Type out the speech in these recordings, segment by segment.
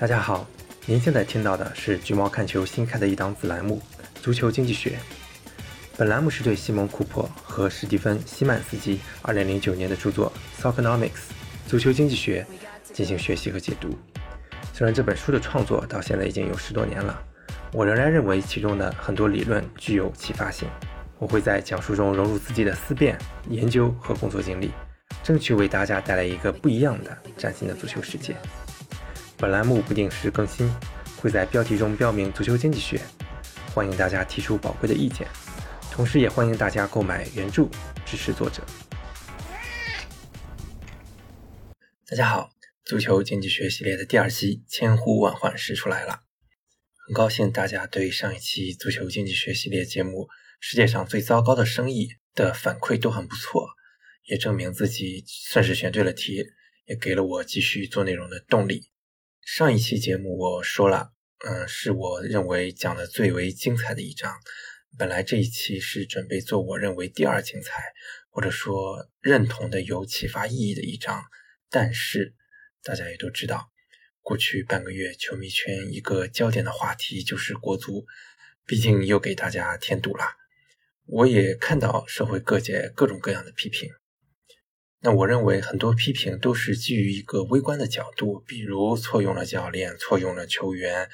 大家好，您现在听到的是橘猫看球新开的一档子栏目《足球经济学》。本栏目是对西蒙·库珀和史蒂芬·西曼斯基2009年的著作《Soccernomics》足球经济学进行学习和解读。虽然这本书的创作到现在已经有十多年了，我仍然认为其中的很多理论具有启发性。我会在讲述中融入自己的思辨、研究和工作经历，争取为大家带来一个不一样的、崭新的足球世界。本栏目不定时更新，会在标题中标明“足球经济学”，欢迎大家提出宝贵的意见，同时也欢迎大家购买原著支持作者。大家好，足球经济学系列的第二期千呼万唤始出来了，很高兴大家对上一期足球经济学系列节目。世界上最糟糕的生意的反馈都很不错，也证明自己算是选对了题，也给了我继续做内容的动力。上一期节目我说了，嗯，是我认为讲的最为精彩的一章。本来这一期是准备做我认为第二精彩，或者说认同的有启发意义的一章，但是大家也都知道，过去半个月球迷圈一个焦点的话题就是国足，毕竟又给大家添堵了。我也看到社会各界各种各样的批评，那我认为很多批评都是基于一个微观的角度，比如错用了教练、错用了球员，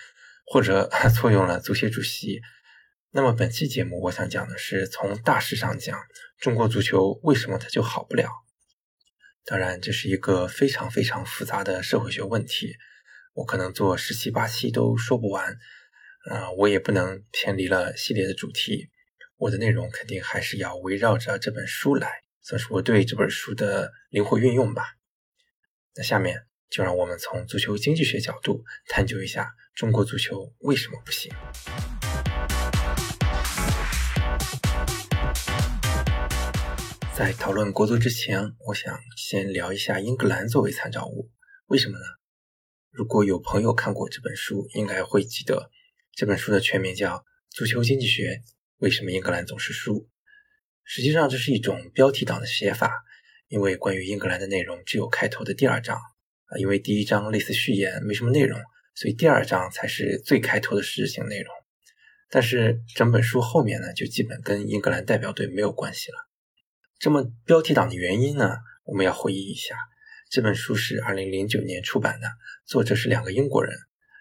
或者 错用了足协主席。那么本期节目我想讲的是从大势上讲，中国足球为什么它就好不了？当然这是一个非常非常复杂的社会学问题，我可能做十七八期都说不完，啊，我也不能偏离了系列的主题。我的内容肯定还是要围绕着这本书来，算是我对这本书的灵活运用吧。那下面就让我们从足球经济学角度探究一下中国足球为什么不行。在讨论国足之前，我想先聊一下英格兰作为参照物。为什么呢？如果有朋友看过这本书，应该会记得这本书的全名叫《足球经济学》。为什么英格兰总是输？实际上这是一种标题党的写法，因为关于英格兰的内容只有开头的第二章啊，因为第一章类似序言，没什么内容，所以第二章才是最开头的实质性内容。但是整本书后面呢，就基本跟英格兰代表队没有关系了。这么标题党的原因呢，我们要回忆一下，这本书是二零零九年出版的，作者是两个英国人，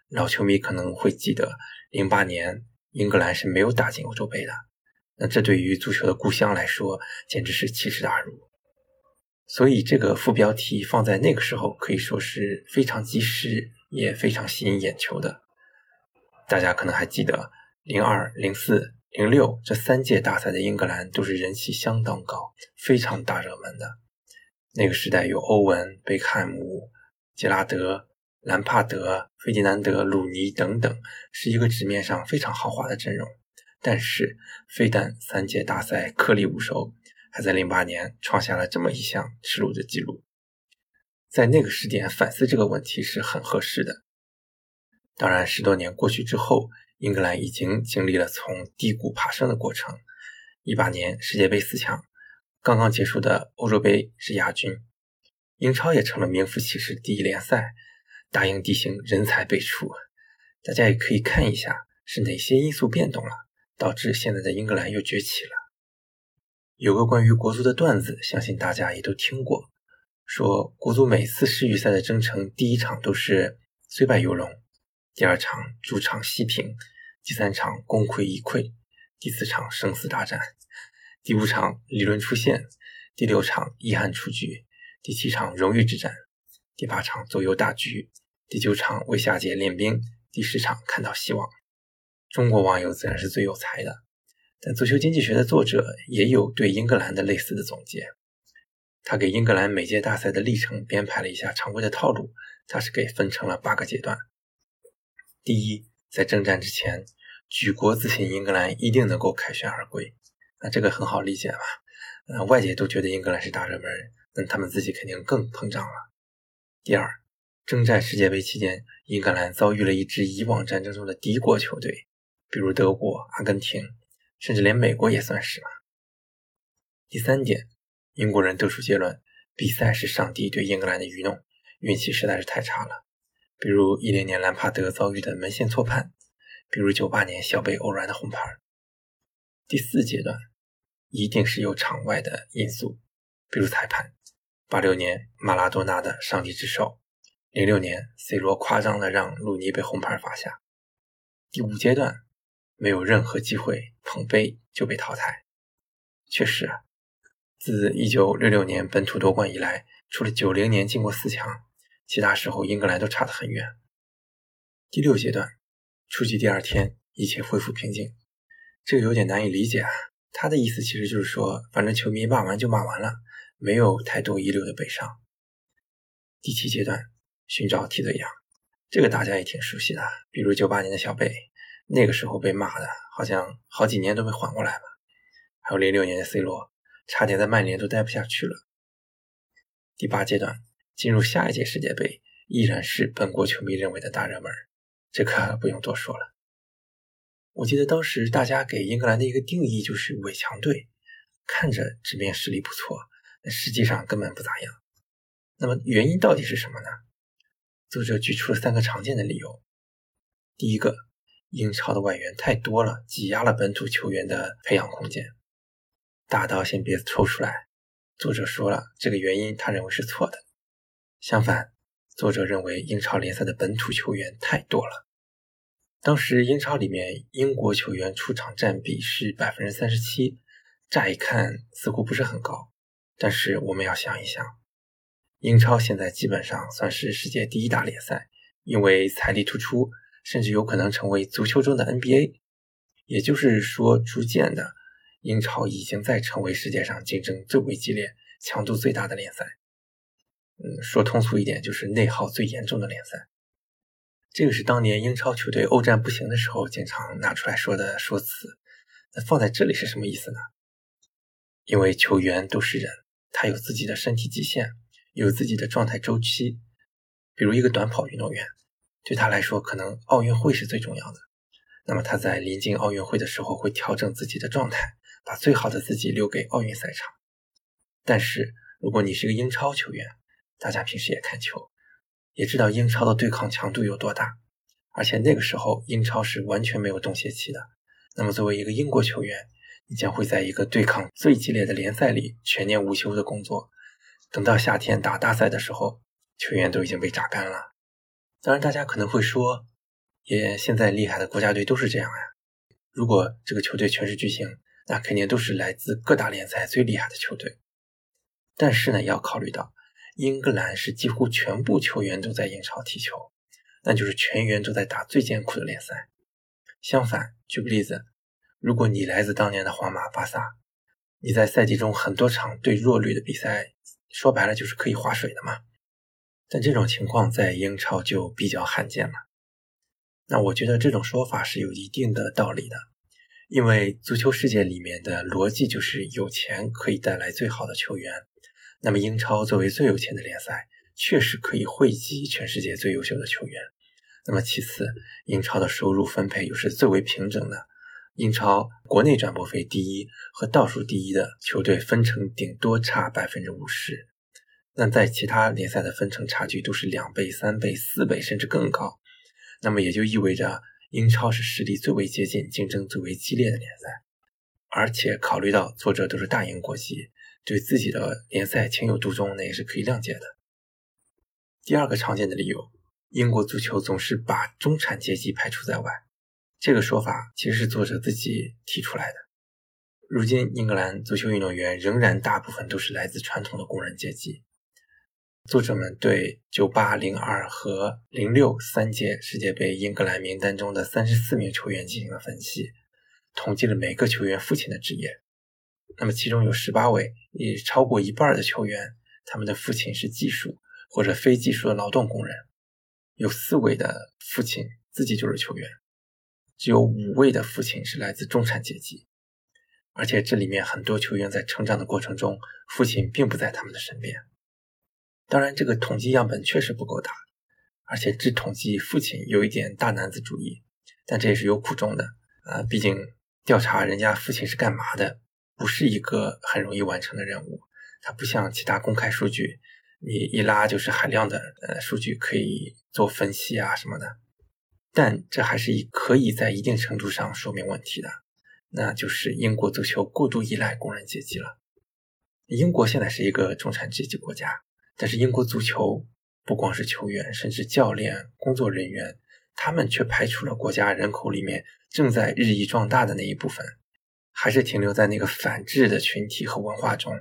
老球迷可能会记得零八年。英格兰是没有打进欧洲杯的，那这对于足球的故乡来说简直是奇耻大辱。所以这个副标题放在那个时候可以说是非常及时，也非常吸引眼球的。大家可能还记得，零二、零四、零六这三届大赛的英格兰都是人气相当高，非常大热门的。那个时代有欧文、贝克汉姆、杰拉德。兰帕德、费迪南德、鲁尼等等，是一个纸面上非常豪华的阵容。但是，非但三届大赛颗粒无收，还在零八年创下了这么一项耻辱的记录。在那个时点反思这个问题是很合适的。当然，十多年过去之后，英格兰已经经历了从低谷爬升的过程。一八年世界杯四强，刚刚结束的欧洲杯是亚军，英超也成了名副其实第一联赛。大英地形人才辈出，大家也可以看一下是哪些因素变动了，导致现在的英格兰又崛起了。有个关于国足的段子，相信大家也都听过，说国足每次世预赛的征程，第一场都是虽败犹荣，第二场主场西平，第三场功亏一篑，第四场生死大战，第五场理论出现，第六场遗憾出局，第七场荣誉之战，第八场左右大局。第九场为下届练兵，第十场看到希望。中国网友自然是最有才的，但足球经济学的作者也有对英格兰的类似的总结。他给英格兰每届大赛的历程编排了一下常规的套路，他是给分成了八个阶段。第一，在征战之前，举国自信英格兰一定能够凯旋而归，那这个很好理解吧？呃，外界都觉得英格兰是大热门，那他们自己肯定更膨胀了。第二。征战世界杯期间，英格兰遭遇了一支以往战争中的敌国球队，比如德国、阿根廷，甚至连美国也算是吧。第三点，英国人得出结论：比赛是上帝对英格兰的愚弄，运气实在是太差了。比如一零年兰帕德遭遇的门线错判，比如九八年小贝偶然的红牌。第四阶段一定是有场外的因素，比如裁判。八六年马拉多纳的上帝之手，零六年 C 罗夸张的让鲁尼被红牌罚下。第五阶段没有任何机会捧杯就被淘汰。确实，自一九六六年本土夺冠以来，除了九零年进过四强。其他时候，英格兰都差得很远。第六阶段，出局第二天，一切恢复平静。这个有点难以理解啊。他的意思其实就是说，反正球迷骂完就骂完了，没有太多遗留的悲伤。第七阶段，寻找替罪羊，这个大家也挺熟悉的，比如九八年的小贝，那个时候被骂的，好像好几年都没缓过来吧。还有零六年的 C 罗，差点在曼联都待不下去了。第八阶段。进入下一届世界杯依然是本国球迷认为的大热门，这可不用多说了。我记得当时大家给英格兰的一个定义就是伪强队，看着纸面实力不错，但实际上根本不咋样。那么原因到底是什么呢？作者举出了三个常见的理由。第一个，英超的外援太多了，挤压了本土球员的培养空间。大刀先别抽出来，作者说了，这个原因他认为是错的。相反，作者认为英超联赛的本土球员太多了。当时英超里面英国球员出场占比是百分之三十七，乍一看似乎不是很高，但是我们要想一想，英超现在基本上算是世界第一大联赛，因为财力突出，甚至有可能成为足球中的 NBA。也就是说，逐渐的，英超已经在成为世界上竞争最为激烈、强度最大的联赛。嗯，说通俗一点，就是内耗最严重的联赛。这个是当年英超球队欧战不行的时候经常拿出来说的说辞。那放在这里是什么意思呢？因为球员都是人，他有自己的身体极限，有自己的状态周期。比如一个短跑运动员，对他来说，可能奥运会是最重要的。那么他在临近奥运会的时候，会调整自己的状态，把最好的自己留给奥运赛场。但是如果你是一个英超球员，大家平时也看球，也知道英超的对抗强度有多大，而且那个时候英超是完全没有冬歇期的。那么作为一个英国球员，你将会在一个对抗最激烈的联赛里全年无休的工作。等到夏天打大赛的时候，球员都已经被榨干了。当然，大家可能会说，也现在厉害的国家队都是这样呀。如果这个球队全是巨星，那肯定都是来自各大联赛最厉害的球队。但是呢，要考虑到。英格兰是几乎全部球员都在英超踢球，那就是全员都在打最艰苦的联赛。相反，举个例子，如果你来自当年的皇马、巴萨，你在赛季中很多场对弱旅的比赛，说白了就是可以划水的嘛。但这种情况在英超就比较罕见了。那我觉得这种说法是有一定的道理的，因为足球世界里面的逻辑就是有钱可以带来最好的球员。那么，英超作为最有钱的联赛，确实可以汇集全世界最优秀的球员。那么，其次，英超的收入分配又是最为平整的。英超国内转播费第一和倒数第一的球队分成顶多差百分之五十，那在其他联赛的分成差距都是两倍、三倍、四倍，甚至更高。那么也就意味着，英超是实力最为接近、竞争最为激烈的联赛。而且考虑到作者都是大英国籍。对自己的联赛情有独钟，那也是可以谅解的。第二个常见的理由，英国足球总是把中产阶级排除在外。这个说法其实是作者自己提出来的。如今，英格兰足球运动员仍然大部分都是来自传统的工人阶级。作者们对九八、零二和零六三届世界杯英格兰名单中的三十四名球员进行了分析，统计了每个球员父亲的职业。那么其中有十八位，也超过一半的球员，他们的父亲是技术或者非技术的劳动工人；有四位的父亲自己就是球员；只有五位的父亲是来自中产阶级。而且这里面很多球员在成长的过程中，父亲并不在他们的身边。当然，这个统计样本确实不够大，而且只统计父亲有一点大男子主义，但这也是有苦衷的啊！毕竟调查人家父亲是干嘛的。不是一个很容易完成的任务，它不像其他公开数据，你一拉就是海量的呃数据可以做分析啊什么的。但这还是以可以在一定程度上说明问题的，那就是英国足球过度依赖工人阶级了。英国现在是一个中产阶级国家，但是英国足球不光是球员，甚至教练、工作人员，他们却排除了国家人口里面正在日益壮大的那一部分，还是停留在那个反制的群体和文化中。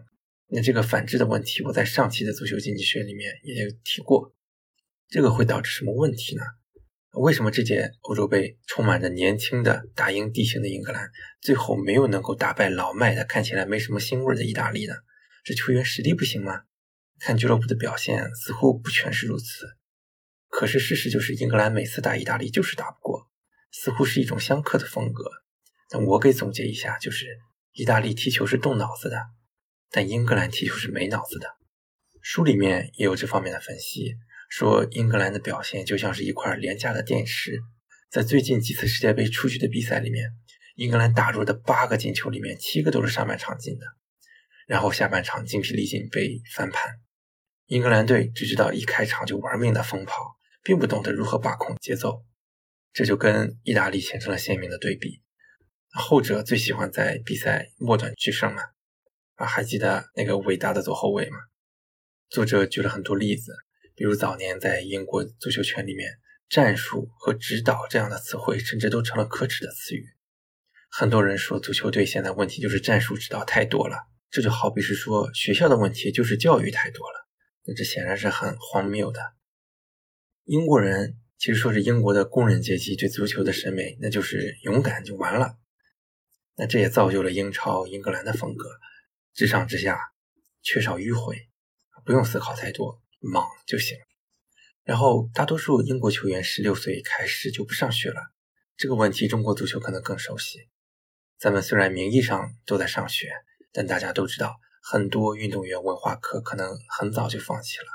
那这个反制的问题，我在上期的足球经济学里面也有提过，这个会导致什么问题呢？为什么这届欧洲杯充满着年轻的打赢地形的英格兰，最后没有能够打败老迈的、看起来没什么腥味的意大利呢？是球员实力不行吗？看俱乐部的表现，似乎不全是如此。可是事实就是，英格兰每次打意大利就是打不过，似乎是一种相克的风格。那我给总结一下，就是意大利踢球是动脑子的，但英格兰踢球是没脑子的。书里面也有这方面的分析。说英格兰的表现就像是一块廉价的电池，在最近几次世界杯出局的比赛里面，英格兰打入的八个进球里面，七个都是上半场进的，然后下半场精疲力尽被翻盘。英格兰队只知道一开场就玩命的疯跑，并不懂得如何把控节奏，这就跟意大利形成了鲜明的对比。后者最喜欢在比赛末段取胜嘛，啊，还记得那个伟大的左后卫吗？作者举了很多例子。比如早年在英国足球圈里面，战术和指导这样的词汇甚至都成了可耻的词语。很多人说足球队现在问题就是战术指导太多了，这就好比是说学校的问题就是教育太多了。那这显然是很荒谬的。英国人其实说是英国的工人阶级对足球的审美，那就是勇敢就完了。那这也造就了英超英格兰的风格，至上至下，缺少迂回，不用思考太多。莽就行，然后大多数英国球员十六岁开始就不上学了。这个问题中国足球可能更熟悉。咱们虽然名义上都在上学，但大家都知道，很多运动员文化课可能很早就放弃了。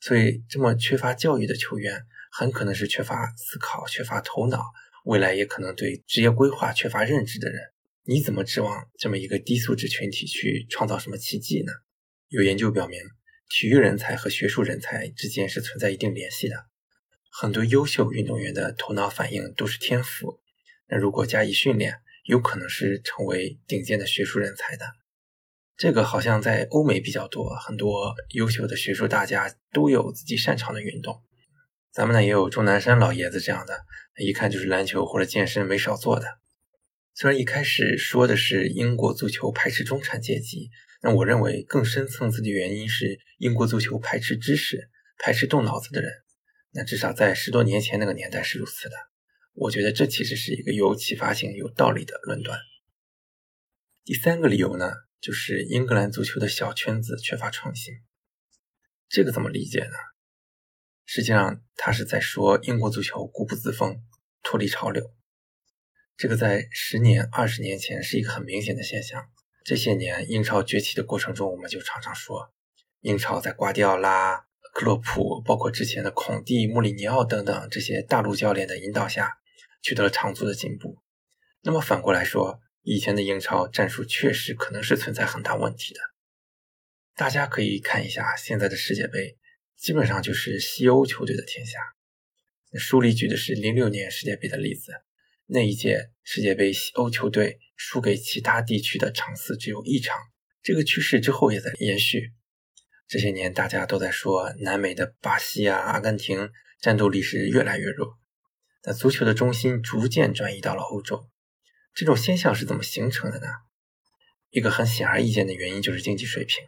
所以，这么缺乏教育的球员，很可能是缺乏思考、缺乏头脑，未来也可能对职业规划缺乏认知的人。你怎么指望这么一个低素质群体去创造什么奇迹呢？有研究表明。体育人才和学术人才之间是存在一定联系的。很多优秀运动员的头脑反应都是天赋，那如果加以训练，有可能是成为顶尖的学术人才的。这个好像在欧美比较多，很多优秀的学术大家都有自己擅长的运动。咱们呢也有钟南山老爷子这样的，一看就是篮球或者健身没少做的。虽然一开始说的是英国足球排斥中产阶级。那我认为更深层次的原因是英国足球排斥知识、排斥动脑子的人。那至少在十多年前那个年代是如此的。我觉得这其实是一个有启发性、有道理的论断。第三个理由呢，就是英格兰足球的小圈子缺乏创新。这个怎么理解呢？实际上，他是在说英国足球固步自封、脱离潮流。这个在十年、二十年前是一个很明显的现象。这些年英超崛起的过程中，我们就常常说，英超在瓜迪奥拉、克洛普，包括之前的孔蒂、穆里尼奥等等这些大陆教练的引导下，取得了长足的进步。那么反过来说，以前的英超战术确实可能是存在很大问题的。大家可以看一下现在的世界杯，基本上就是西欧球队的天下。书里举的是零六年世界杯的例子，那一届世界杯西欧球队。输给其他地区的场次只有一场，这个趋势之后也在延续。这些年大家都在说南美的巴西啊、阿根廷战斗力是越来越弱，那足球的中心逐渐转移到了欧洲。这种现象是怎么形成的呢？一个很显而易见的原因就是经济水平。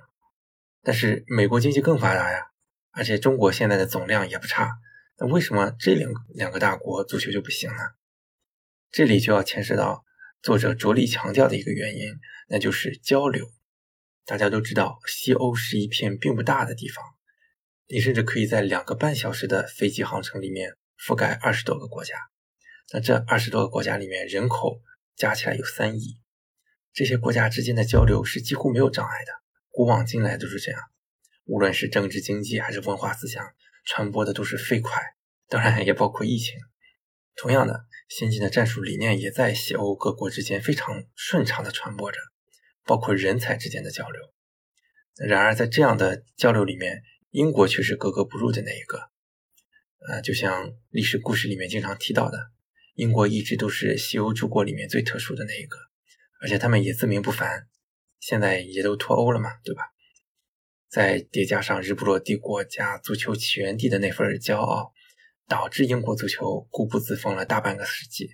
但是美国经济更发达呀，而且中国现在的总量也不差，那为什么这两两个大国足球就不行呢？这里就要牵涉到。作者着力强调的一个原因，那就是交流。大家都知道，西欧是一片并不大的地方，你甚至可以在两个半小时的飞机航程里面覆盖二十多个国家。那这二十多个国家里面，人口加起来有三亿，这些国家之间的交流是几乎没有障碍的。古往今来都是这样，无论是政治、经济还是文化思想，传播的都是飞快。当然，也包括疫情。同样的。先进的战术理念也在西欧各国之间非常顺畅地传播着，包括人才之间的交流。然而，在这样的交流里面，英国却是格格不入的那一个。呃，就像历史故事里面经常提到的，英国一直都是西欧诸国里面最特殊的那一个，而且他们也自命不凡，现在也都脱欧了嘛，对吧？再叠加上日不落帝国加足球起源地的那份骄傲，导致英国足球固步自封了大半个世纪，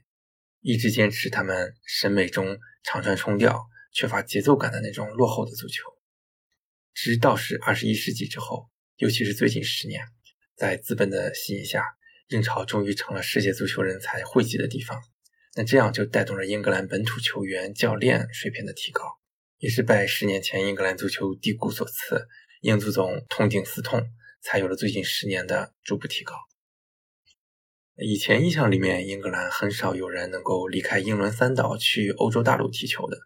一直坚持他们审美中长传冲吊、缺乏节奏感的那种落后的足球，直到是二十一世纪之后，尤其是最近十年。在资本的吸引下，英超终于成了世界足球人才汇集的地方。那这样就带动了英格兰本土球员、教练水平的提高，也是拜十年前英格兰足球低谷所赐，英足总痛定思痛，才有了最近十年的逐步提高。以前印象里面，英格兰很少有人能够离开英伦三岛去欧洲大陆踢球的，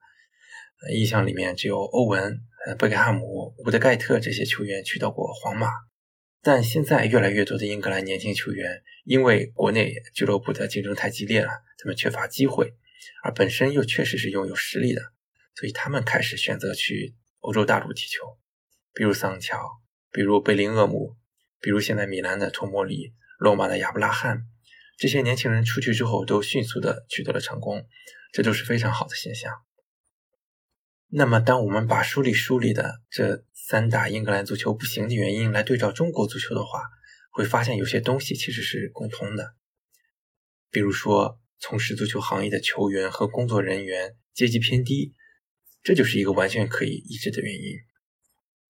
印象里面只有欧文、贝克汉姆、伍德盖特这些球员去到过皇马。但现在越来越多的英格兰年轻球员，因为国内俱乐部的竞争太激烈了，他们缺乏机会，而本身又确实是拥有实力的，所以他们开始选择去欧洲大陆踢球，比如桑乔，比如贝林厄姆，比如现在米兰的托莫里、罗马的亚布拉罕，这些年轻人出去之后都迅速的取得了成功，这都是非常好的现象。那么，当我们把书里梳理的这三大英格兰足球不行的原因来对照中国足球的话，会发现有些东西其实是共通的。比如说，从事足球行业的球员和工作人员阶级偏低，这就是一个完全可以抑制的原因。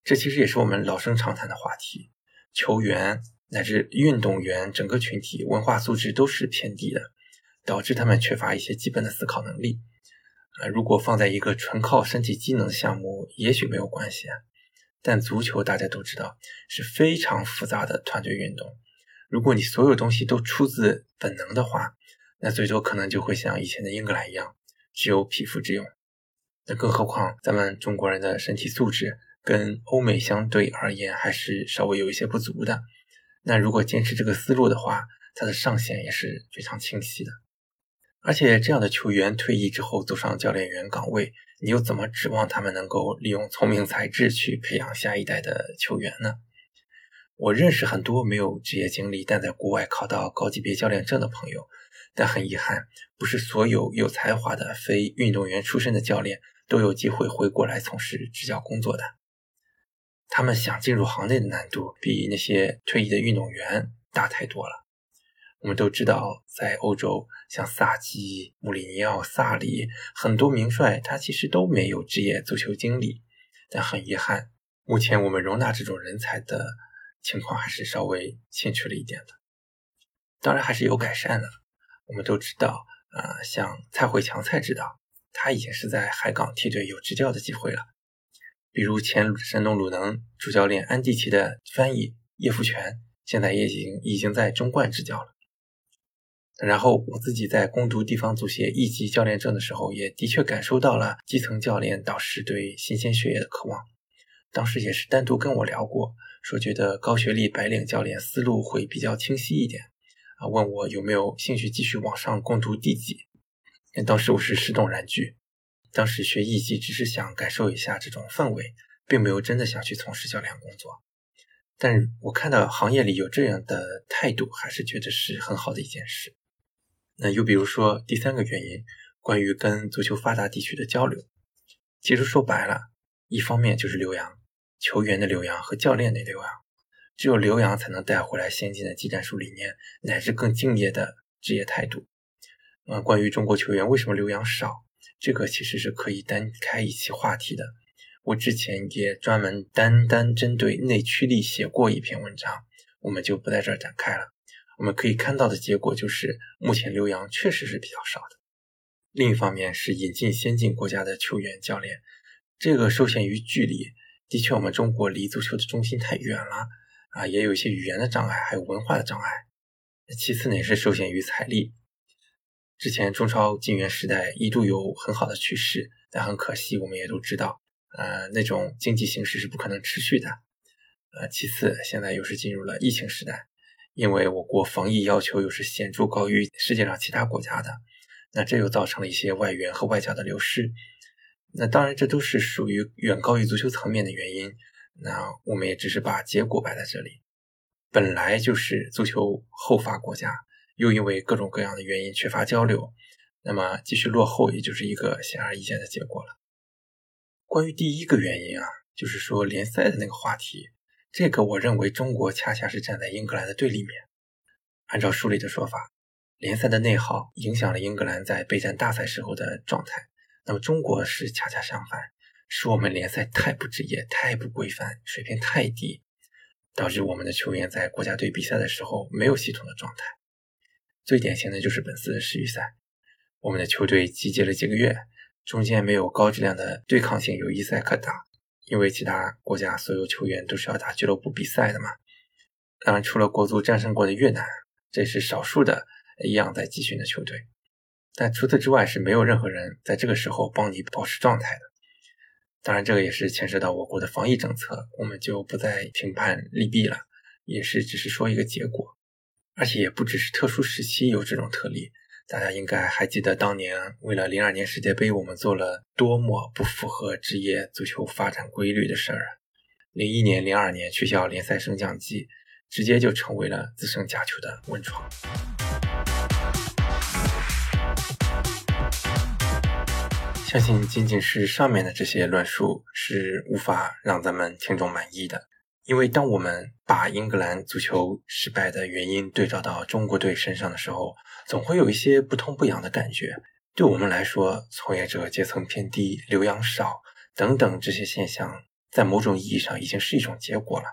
这其实也是我们老生常谈的话题：球员乃至运动员整个群体文化素质都是偏低的，导致他们缺乏一些基本的思考能力。啊，如果放在一个纯靠身体机能项目，也许没有关系。但足球大家都知道是非常复杂的团队运动。如果你所有东西都出自本能的话，那最多可能就会像以前的英格兰一样，只有匹夫之勇。那更何况咱们中国人的身体素质跟欧美相对而言还是稍微有一些不足的。那如果坚持这个思路的话，它的上限也是非常清晰的。而且这样的球员退役之后走上教练员岗位，你又怎么指望他们能够利用聪明才智去培养下一代的球员呢？我认识很多没有职业经历但在国外考到高级别教练证的朋友，但很遗憾，不是所有有才华的非运动员出身的教练都有机会回国来从事执教工作的。他们想进入行内的难度比那些退役的运动员大太多了。我们都知道，在欧洲，像萨基、穆里尼奥、萨里很多名帅，他其实都没有职业足球经历。但很遗憾，目前我们容纳这种人才的情况还是稍微欠缺了一点的。当然，还是有改善的。我们都知道，啊，像蔡慧强蔡指导，他已经是在海港梯队有执教的机会了。比如前山东鲁能主教练安蒂奇的翻译叶福全，现在也已经已经在中冠执教了。然后我自己在攻读地方足协一级教练证的时候，也的确感受到了基层教练导师对新鲜血液的渴望。当时也是单独跟我聊过，说觉得高学历白领教练思路会比较清晰一点，啊，问我有没有兴趣继续往上攻读地级。当时我是十动然拒，当时学一级只是想感受一下这种氛围，并没有真的想去从事教练工作。但我看到行业里有这样的态度，还是觉得是很好的一件事。那又比如说第三个原因，关于跟足球发达地区的交流，其实说白了，一方面就是留洋，球员的留洋和教练的留洋，只有留洋才能带回来先进的技战术理念，乃至更敬业的职业态度。呃，关于中国球员为什么留洋少，这个其实是可以单开一期话题的。我之前也专门单单针对内驱力写过一篇文章，我们就不在这儿展开了。我们可以看到的结果就是，目前留洋确实是比较少的。另一方面是引进先进国家的球员、教练，这个受限于距离，的确我们中国离足球的中心太远了啊，也有一些语言的障碍，还有文化的障碍。其次呢，也是受限于财力。之前中超进援时代一度有很好的趋势，但很可惜，我们也都知道，呃，那种经济形势是不可能持续的。呃，其次现在又是进入了疫情时代。因为我国防疫要求又是显著高于世界上其他国家的，那这又造成了一些外援和外教的流失。那当然，这都是属于远高于足球层面的原因。那我们也只是把结果摆在这里。本来就是足球后发国家，又因为各种各样的原因缺乏交流，那么继续落后，也就是一个显而易见的结果了。关于第一个原因啊，就是说联赛的那个话题，这个我认为中国恰恰是站在英格兰的对立面。按照书里的说法，联赛的内耗影响了英格兰在备战大赛时候的状态，那么中国是恰恰相反。是我们联赛太不职业、太不规范、水平太低，导致我们的球员在国家队比赛的时候没有系统的状态。最典型的就是本次的世预赛，我们的球队集结了几个月，中间没有高质量的对抗性友谊赛可打，因为其他国家所有球员都是要打俱乐部比赛的嘛。当然，除了国足战胜过的越南，这是少数的一样在集训的球队，但除此之外是没有任何人在这个时候帮你保持状态的。当然，这个也是牵涉到我国的防疫政策，我们就不再评判利弊了，也是只是说一个结果，而且也不只是特殊时期有这种特例，大家应该还记得当年为了零二年世界杯，我们做了多么不符合职业足球发展规律的事儿啊！零一年、零二年取消联赛升降级，直接就成为了滋生假球的温床。相信仅仅是上面的这些论述是无法让咱们听众满意的，因为当我们把英格兰足球失败的原因对照到中国队身上的时候，总会有一些不痛不痒的感觉。对我们来说，从业者阶层偏低、留洋少等等这些现象，在某种意义上已经是一种结果了。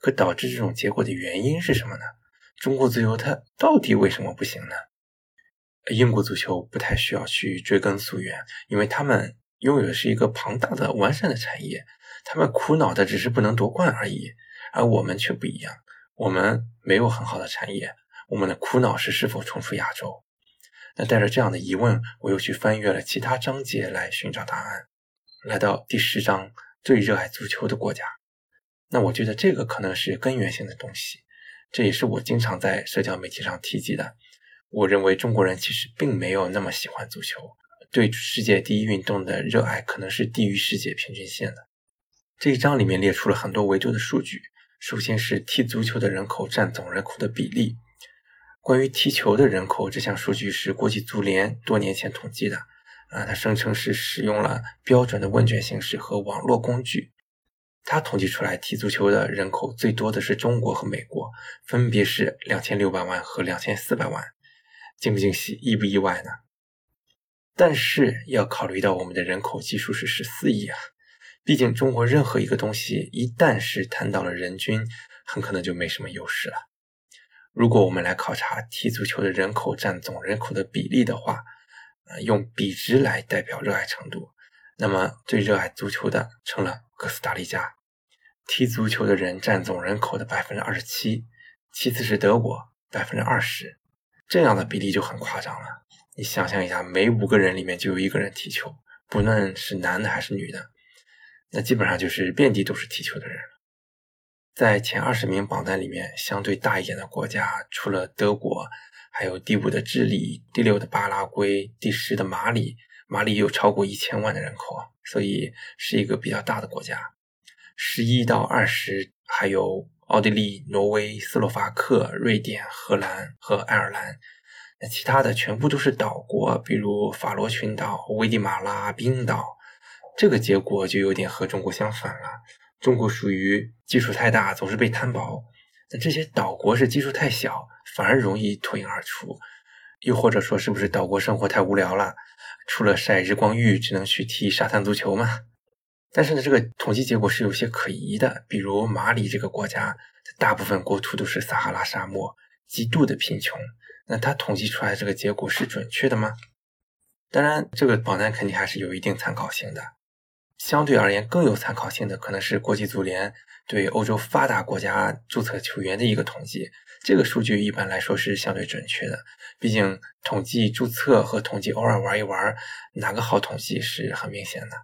可导致这种结果的原因是什么呢？中国足球它到底为什么不行呢？英国足球不太需要去追根溯源，因为他们拥有的是一个庞大的、完善的产业，他们苦恼的只是不能夺冠而已。而我们却不一样，我们没有很好的产业，我们的苦恼是是否重出亚洲。那带着这样的疑问，我又去翻阅了其他章节来寻找答案，来到第十章最热爱足球的国家。那我觉得这个可能是根源性的东西，这也是我经常在社交媒体上提及的。我认为中国人其实并没有那么喜欢足球，对世界第一运动的热爱可能是低于世界平均线的。这一章里面列出了很多维度的数据，首先是踢足球的人口占总人口的比例。关于踢球的人口，这项数据是国际足联多年前统计的，啊，他声称是使用了标准的问卷形式和网络工具，他统计出来踢足球的人口最多的是中国和美国，分别是两千六百万和两千四百万。惊不惊喜，意不意外呢？但是要考虑到我们的人口基数是十四亿啊，毕竟中国任何一个东西一旦是谈到了人均，很可能就没什么优势了。如果我们来考察踢足球的人口占总人口的比例的话，呃，用比值来代表热爱程度，那么最热爱足球的成了哥斯达黎加，踢足球的人占总人口的百分之二十七，其次是德国百分之二十。这样的比例就很夸张了。你想象一下，每五个人里面就有一个人踢球，不论是男的还是女的，那基本上就是遍地都是踢球的人。在前二十名榜单里面，相对大一点的国家，除了德国，还有第五的智利、第六的巴拉圭、第十的马里。马里有超过一千万的人口，所以是一个比较大的国家。十一到二十还有。奥地利、挪威、斯洛伐克、瑞典、荷兰和爱尔兰，那其他的全部都是岛国，比如法罗群岛、危地马拉、冰岛。这个结果就有点和中国相反了。中国属于基数太大，总是被摊薄；那这些岛国是基数太小，反而容易脱颖而出。又或者说，是不是岛国生活太无聊了？除了晒日光浴，只能去踢沙滩足球吗？但是呢，这个统计结果是有些可疑的。比如马里这个国家，大部分国土都是撒哈拉沙漠，极度的贫穷。那他统计出来这个结果是准确的吗？当然，这个榜单肯定还是有一定参考性的。相对而言，更有参考性的可能是国际足联对欧洲发达国家注册球员的一个统计。这个数据一般来说是相对准确的。毕竟统计注册和统计偶尔玩一玩，哪个好统计是很明显的。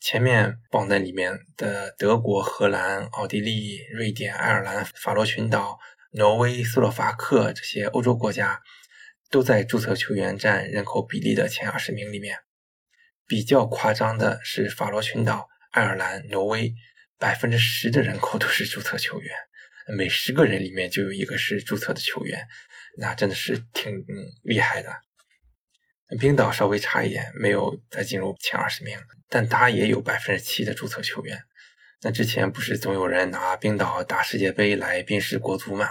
前面榜单里面的德国、荷兰、奥地利、瑞典、爱尔兰、法罗群岛、挪威、斯洛伐克这些欧洲国家，都在注册球员占人口比例的前二十名里面。比较夸张的是法罗群岛、爱尔兰、挪威，百分之十的人口都是注册球员，每十个人里面就有一个是注册的球员，那真的是挺厉害的。冰岛稍微差一点，没有再进入前二十名，但他也有百分之七的注册球员。那之前不是总有人拿冰岛打世界杯来鞭尸国足嘛？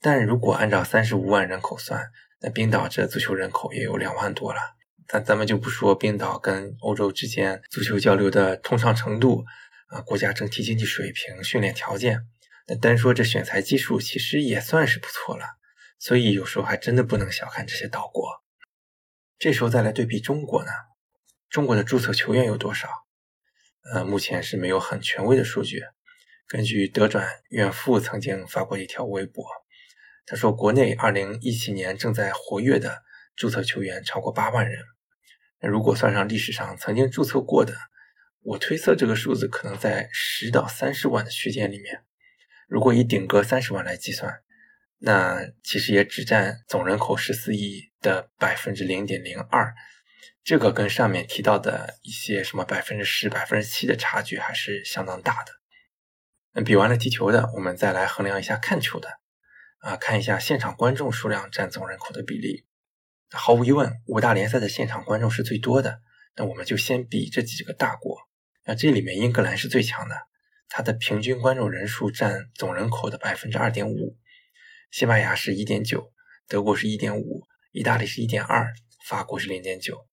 但如果按照三十五万人口算，那冰岛这足球人口也有两万多了。咱咱们就不说冰岛跟欧洲之间足球交流的通畅程度啊，国家整体经济水平、训练条件，那单说这选材技术，其实也算是不错了。所以有时候还真的不能小看这些岛国。这时候再来对比中国呢？中国的注册球员有多少？呃，目前是没有很权威的数据。根据德转远富曾经发过一条微博，他说，国内二零一七年正在活跃的注册球员超过八万人。那如果算上历史上曾经注册过的，我推测这个数字可能在十到三十万的区间里面。如果以顶格三十万来计算，那其实也只占总人口十四亿的百分之零点零二。这个跟上面提到的一些什么百分之十、百分之七的差距还是相当大的。那比完了踢球的，我们再来衡量一下看球的，啊，看一下现场观众数量占总人口的比例。毫无疑问，五大联赛的现场观众是最多的。那我们就先比这几个大国。那这里面英格兰是最强的，它的平均观众人数占总人口的百分之二点五。西班牙是一点九，德国是一点五，意大利是一点二，法国是零点九。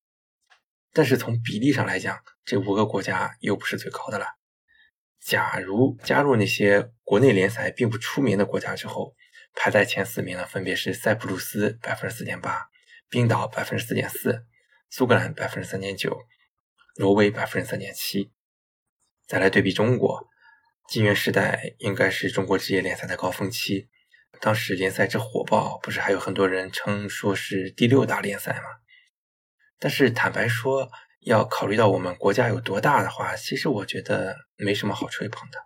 但是从比例上来讲，这五个国家又不是最高的了。假如加入那些国内联赛并不出名的国家之后，排在前四名的分别是塞浦路斯百分之四点八，冰岛百分之四点四，苏格兰百分之三点九，挪威百分之三点七。再来对比中国，金元时代应该是中国职业联赛的高峰期，当时联赛之火爆，不是还有很多人称说是第六大联赛吗？但是坦白说，要考虑到我们国家有多大的话，其实我觉得没什么好吹捧的。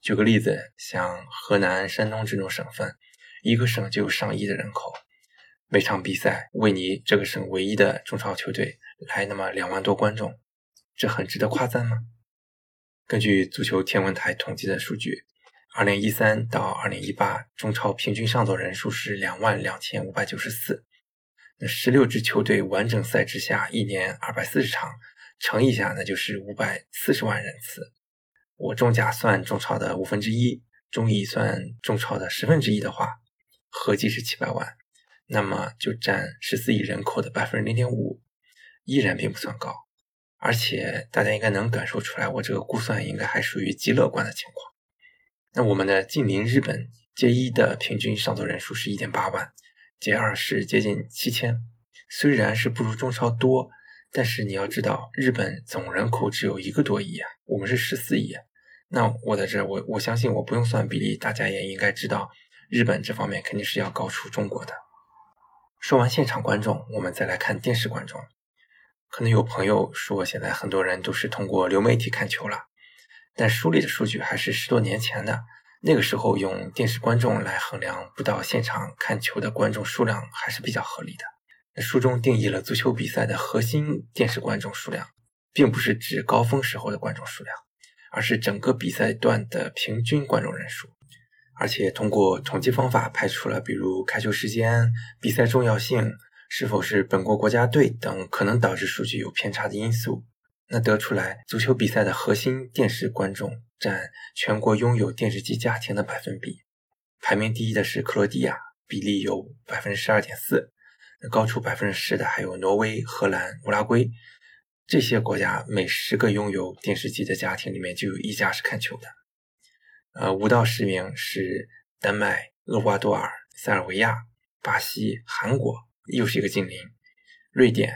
举个例子，像河南、山东这种省份，一个省就有上亿的人口，每场比赛为你这个省唯一的中超球队来那么两万多观众，这很值得夸赞吗？根据足球天文台统计的数据，二零一三到二零一八中超平均上座人数是两万两千五百九十四。那十六支球队完整赛制下，一年二百四十场，乘一下，那就是五百四十万人次。我中甲算中超的五分之一，中乙算中超的十分之一的话，合计是七百万，那么就占十四亿人口的百分之零点五，依然并不算高。而且大家应该能感受出来，我这个估算应该还属于极乐观的情况。那我们的近邻日本街一的平均上座人数是一点八万。J 二是接近七千，虽然是不如中超多，但是你要知道，日本总人口只有一个多亿啊，我们是十四亿啊。那我在这，我我相信我不用算比例，大家也应该知道，日本这方面肯定是要高出中国的。说完现场观众，我们再来看电视观众。可能有朋友说，现在很多人都是通过流媒体看球了，但书里的数据还是十多年前的。那个时候用电视观众来衡量不到现场看球的观众数量还是比较合理的。书中定义了足球比赛的核心电视观众数量，并不是指高峰时候的观众数量，而是整个比赛段的平均观众人数。而且通过统计方法排除了比如开球时间、比赛重要性、是否是本国国家队等可能导致数据有偏差的因素。那得出来，足球比赛的核心电视观众占全国拥有电视机家庭的百分比，排名第一的是克罗地亚，比例有百分之十二点四，那高出百分之十的还有挪威、荷兰、乌拉圭，这些国家每十个拥有电视机的家庭里面就有一家是看球的。呃，五到十名是丹麦、厄瓜多尔、塞尔维亚、巴西、韩国，又是一个近邻，瑞典，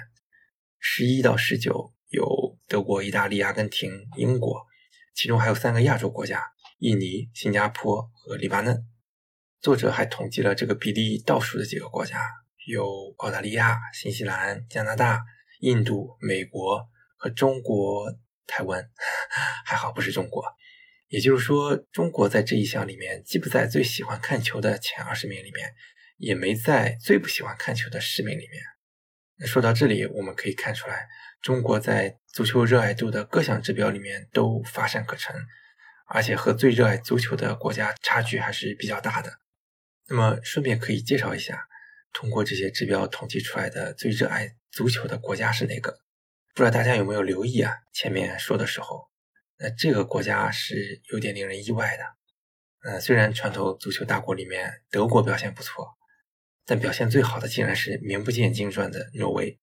十一到十九有。德国、意大利、阿根廷、英国，其中还有三个亚洲国家：印尼、新加坡和黎巴嫩。作者还统计了这个比例倒数的几个国家，有澳大利亚、新西兰、加拿大、印度、美国和中国台湾。还好不是中国，也就是说，中国在这一项里面既不在最喜欢看球的前二十名里面，也没在最不喜欢看球的十名里面。那说到这里，我们可以看出来。中国在足球热爱度的各项指标里面都乏善可陈，而且和最热爱足球的国家差距还是比较大的。那么顺便可以介绍一下，通过这些指标统计出来的最热爱足球的国家是哪个？不知道大家有没有留意啊？前面说的时候，那这个国家是有点令人意外的。嗯，虽然传统足球大国里面德国表现不错，但表现最好的竟然是名不见经传的挪威。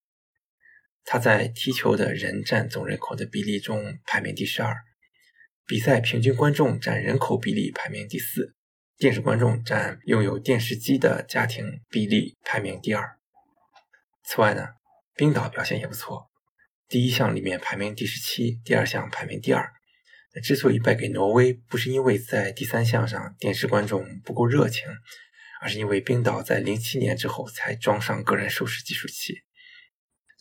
他在踢球的人占总人口的比例中排名第十二，比赛平均观众占人口比例排名第四，电视观众占拥有电视机的家庭比例排名第二。此外呢，冰岛表现也不错。第一项里面排名第十七，第二项排名第二。那之所以败给挪威，不是因为在第三项上电视观众不够热情，是因为冰岛在零七年之后才装上个人收视计数器。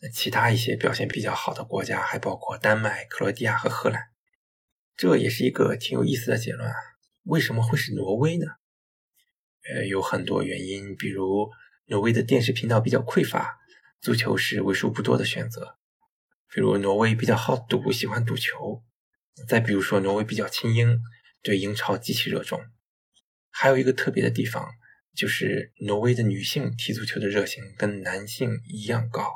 那其他一些表现比较好的国家还包括丹麦、克罗地亚和荷兰。这也是一个挺有意思的结论啊！为什么会是挪威呢？呃，有很多原因，比如挪威的电视频道比较匮乏，足球是为数不多的选择。比如挪威比较好赌，喜欢赌球；再比如说挪威比较亲英，对英超极其热衷。还有一个特别的地方，就是挪威的女性踢足球的热情跟男性一样高，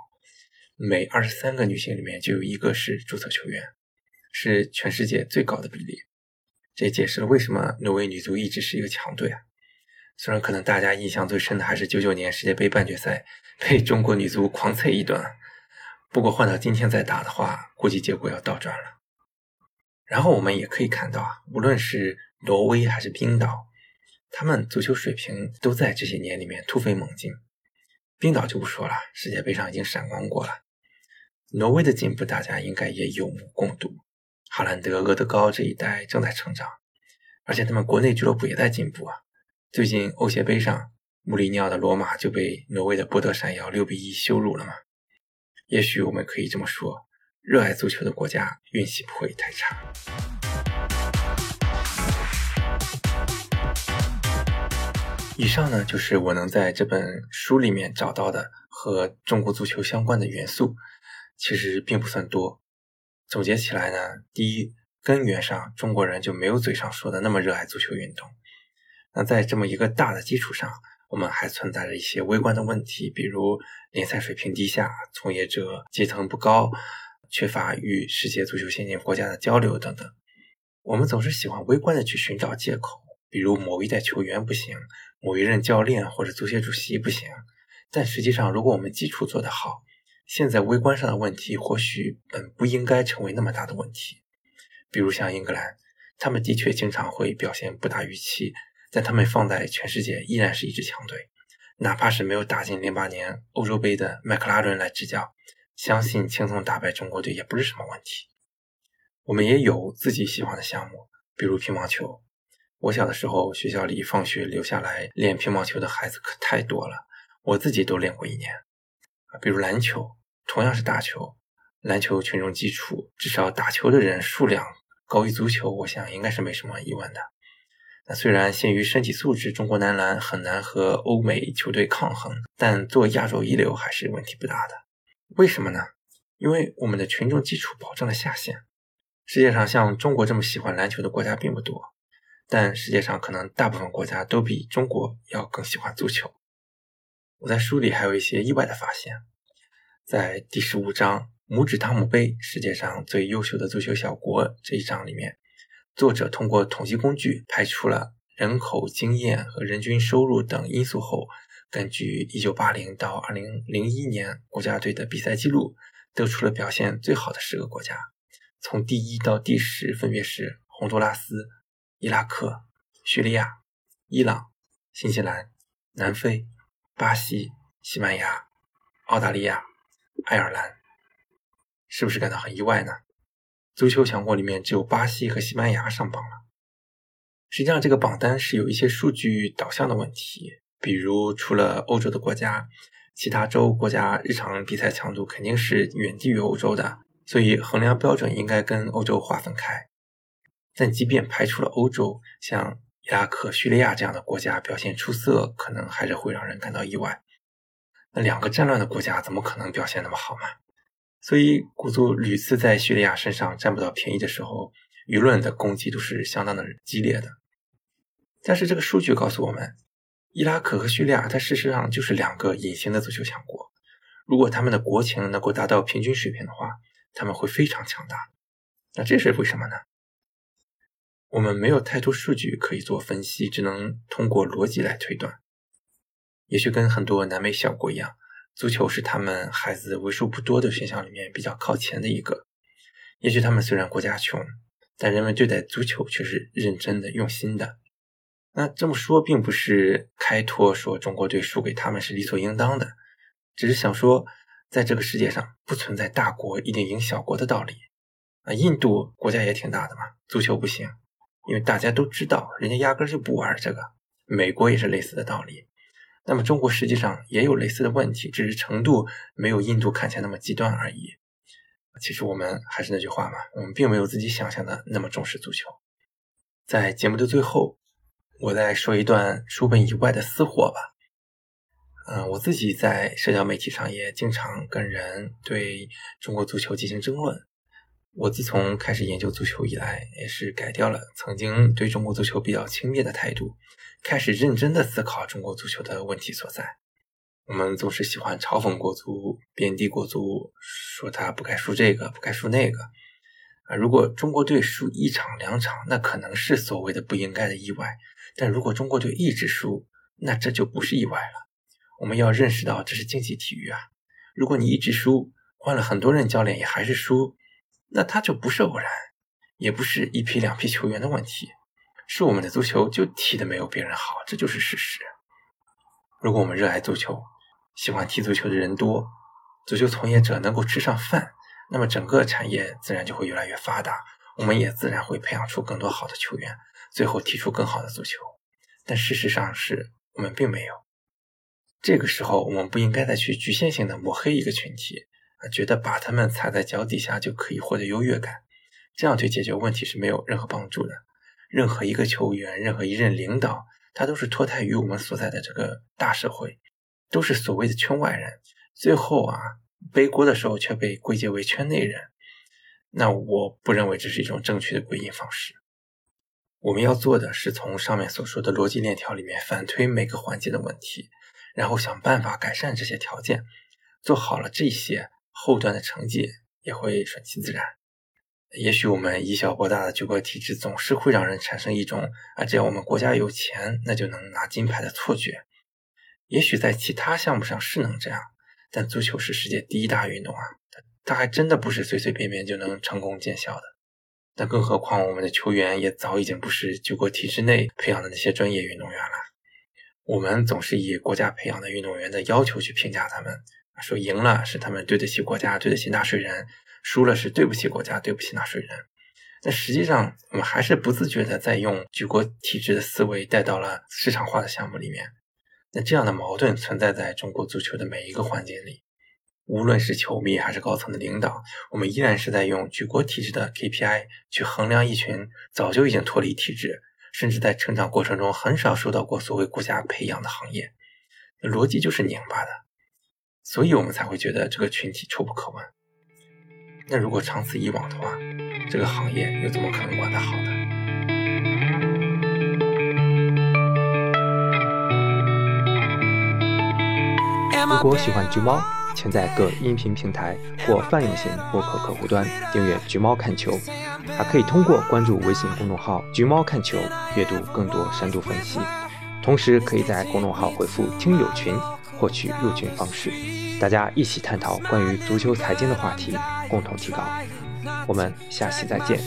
每二十三个女性里面就有一个是注册球员，是全世界最高的比例。这也解释了为什么挪威女足一直是一个强队啊。虽然可能大家印象最深的还是九九年世界杯半决赛被中国女足狂啐一顿。不过换到今天再打的话，估计结果要倒转了。然后我们也可以看到啊，无论是挪威还是冰岛，他们足球水平都在这些年里面突飞猛进。冰岛就不说了，世界杯上已经闪光过了。挪威的进步大家应该也有目共睹，哈兰德、厄德高这一代正在成长，而且他们国内俱乐部也在进步啊。最近欧协杯上，穆里尼奥的罗马就被挪威的波德闪耀六比一羞辱了嘛。也许我们可以这么说：热爱足球的国家运气不会太差。以上呢，就是我能在这本书里面找到的和中国足球相关的元素，其实并不算多。总结起来呢，第一，根源上中国人就没有嘴上说的那么热爱足球运动。那在这么一个大的基础上，我们还存在着一些微观的问题，比如联赛水平低下、从业者阶层不高、缺乏与世界足球先进国家的交流等等。我们总是喜欢微观的去寻找借口，比如某一代球员不行，某一任教练或者足协主席不行。但实际上，如果我们基础做得好，现在微观上的问题或许本不应该成为那么大的问题。比如像英格兰，他们的确经常会表现不达预期。但他们放在全世界依然是一支强队，哪怕是没有打进零八年欧洲杯的麦克拉伦来执教，相信轻松打败中国队也不是什么问题。我们也有自己喜欢的项目，比如乒乓球。我小的时候，学校里放学留下来练乒乓球的孩子可太多了，我自己都练过一年。比如篮球，同样是打球，篮球群众基础至少打球的人数量高于足球，我想应该是没什么疑问的。那虽然限于身体素质，中国男篮很难和欧美球队抗衡，但做亚洲一流还是问题不大的。为什么呢？因为我们的群众基础保证了下限。世界上像中国这么喜欢篮球的国家并不多，但世界上可能大部分国家都比中国要更喜欢足球。我在书里还有一些意外的发现，在第十五章“拇指汤姆杯：世界上最优秀的足球小国”这一章里面。作者通过统计工具排除了人口、经验和人均收入等因素后，根据1980到2001年国家队的比赛记录，得出了表现最好的十个国家。从第一到第十分别是洪都拉斯、伊拉克、叙利亚、伊朗、新西兰、南非、巴西、西班牙、澳大利亚、爱尔兰。是不是感到很意外呢？足球强国里面只有巴西和西班牙上榜了。实际上，这个榜单是有一些数据导向的问题，比如除了欧洲的国家，其他洲国家日常比赛强度肯定是远低于欧洲的，所以衡量标准应该跟欧洲划分开。但即便排除了欧洲，像伊拉克、叙利亚这样的国家表现出色，可能还是会让人感到意外。那两个战乱的国家怎么可能表现那么好嘛？所以，古足屡次在叙利亚身上占不到便宜的时候，舆论的攻击都是相当的激烈的。但是这个数据告诉我们，伊拉克和叙利亚它事实上就是两个隐形的足球强国。如果他们的国情能够达到平均水平的话，他们会非常强大。那这是为什么呢？我们没有太多数据可以做分析，只能通过逻辑来推断。也许跟很多南美小国一样，足球是他们孩子为数不多的选项里面比较靠前的一个。也许他们虽然国家穷，但人们对待足球却是认真的、用心的。那这么说，并不是开脱说中国队输给他们是理所应当的，只是想说，在这个世界上不存在大国一定赢小国的道理。啊，印度国家也挺大的嘛，足球不行。因为大家都知道，人家压根就不玩这个。美国也是类似的道理。那么中国实际上也有类似的问题，只是程度没有印度看起来那么极端而已。其实我们还是那句话嘛，我们并没有自己想象的那么重视足球。在节目的最后，我再说一段书本以外的私货吧。嗯，我自己在社交媒体上也经常跟人对中国足球进行争论。我自从开始研究足球以来，也是改掉了曾经对中国足球比较轻蔑的态度，开始认真的思考中国足球的问题所在。我们总是喜欢嘲讽国足、贬低国足，说他不该输这个，不该输那个。啊，如果中国队输一场两场，那可能是所谓的不应该的意外；但如果中国队一直输，那这就不是意外了。我们要认识到这是竞技体育啊！如果你一直输，换了很多任教练也还是输。那他就不是偶然，也不是一批两批球员的问题，是我们的足球就踢的没有别人好，这就是事实。如果我们热爱足球，喜欢踢足球的人多，足球从业者能够吃上饭，那么整个产业自然就会越来越发达，我们也自然会培养出更多好的球员，最后踢出更好的足球。但事实上是我们并没有。这个时候，我们不应该再去局限性的抹黑一个群体。觉得把他们踩在脚底下就可以获得优越感，这样对解决问题是没有任何帮助的。任何一个球员，任何一任领导，他都是脱胎于我们所在的这个大社会，都是所谓的圈外人。最后啊，背锅的时候却被归结为圈内人。那我不认为这是一种正确的归因方式。我们要做的是从上面所说的逻辑链条里面反推每个环节的问题，然后想办法改善这些条件。做好了这些。后端的成绩也会顺其自然。也许我们以小博大的举国体制总是会让人产生一种啊，只要我们国家有钱，那就能拿金牌的错觉。也许在其他项目上是能这样，但足球是世界第一大运动啊，它它还真的不是随随便便就能成功见效的。但更何况我们的球员也早已经不是举国体制内培养的那些专业运动员了。我们总是以国家培养的运动员的要求去评价他们。说赢了是他们对得起国家、对得起纳税人；输了是对不起国家、对不起纳税人。但实际上，我们还是不自觉的在用举国体制的思维带到了市场化的项目里面。那这样的矛盾存在在中国足球的每一个环节里。无论是球迷还是高层的领导，我们依然是在用举国体制的 KPI 去衡量一群早就已经脱离体制，甚至在成长过程中很少受到过所谓国家培养的行业。逻辑就是拧巴的。所以我们才会觉得这个群体臭不可闻。那如果长此以往的话，这个行业又怎么可能管得好呢？如果喜欢橘猫，请在各音频平台或泛用型播客客户端订阅“橘猫看球”，还可以通过关注微信公众号“橘猫看球”阅读更多深度分析。同时，可以在公众号回复“听友群”。获取入群方式，大家一起探讨关于足球财经的话题，共同提高。我们下期再见。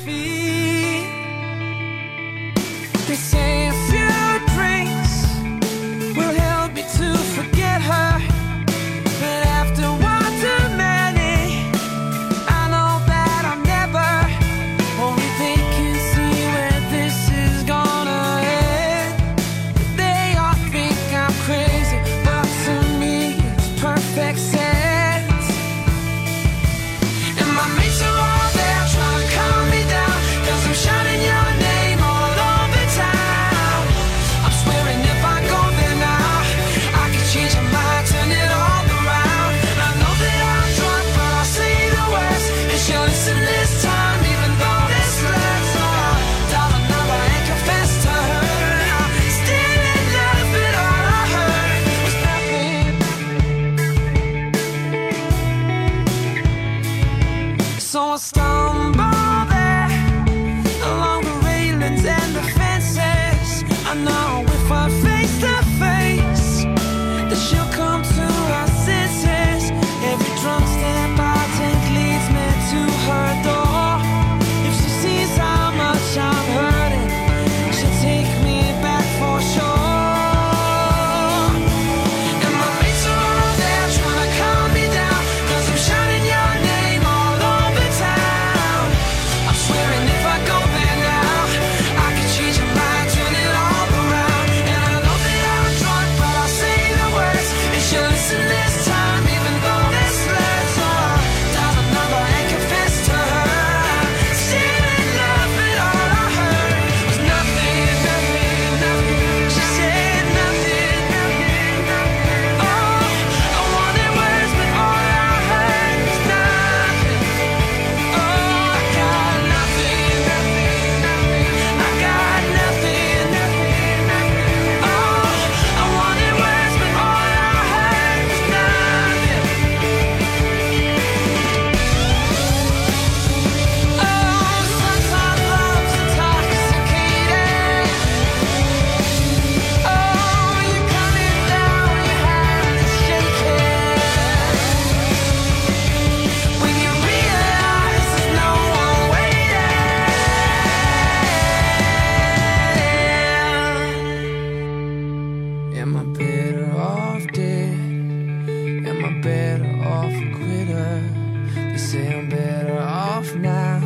Say I'm better off now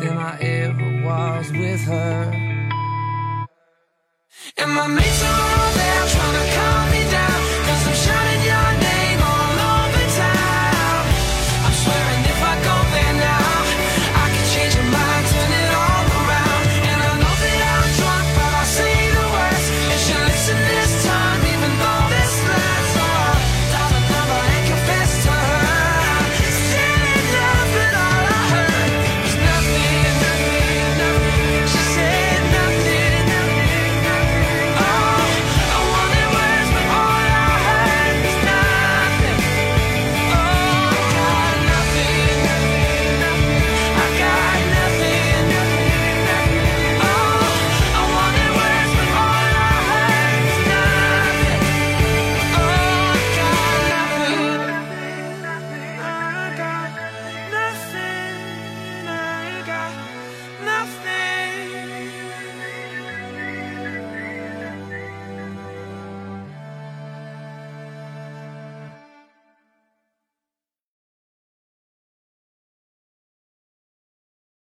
than I ever was with her.